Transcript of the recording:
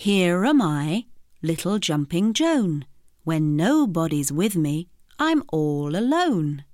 Here am I, little jumping Joan. When nobody's with me, I'm all alone.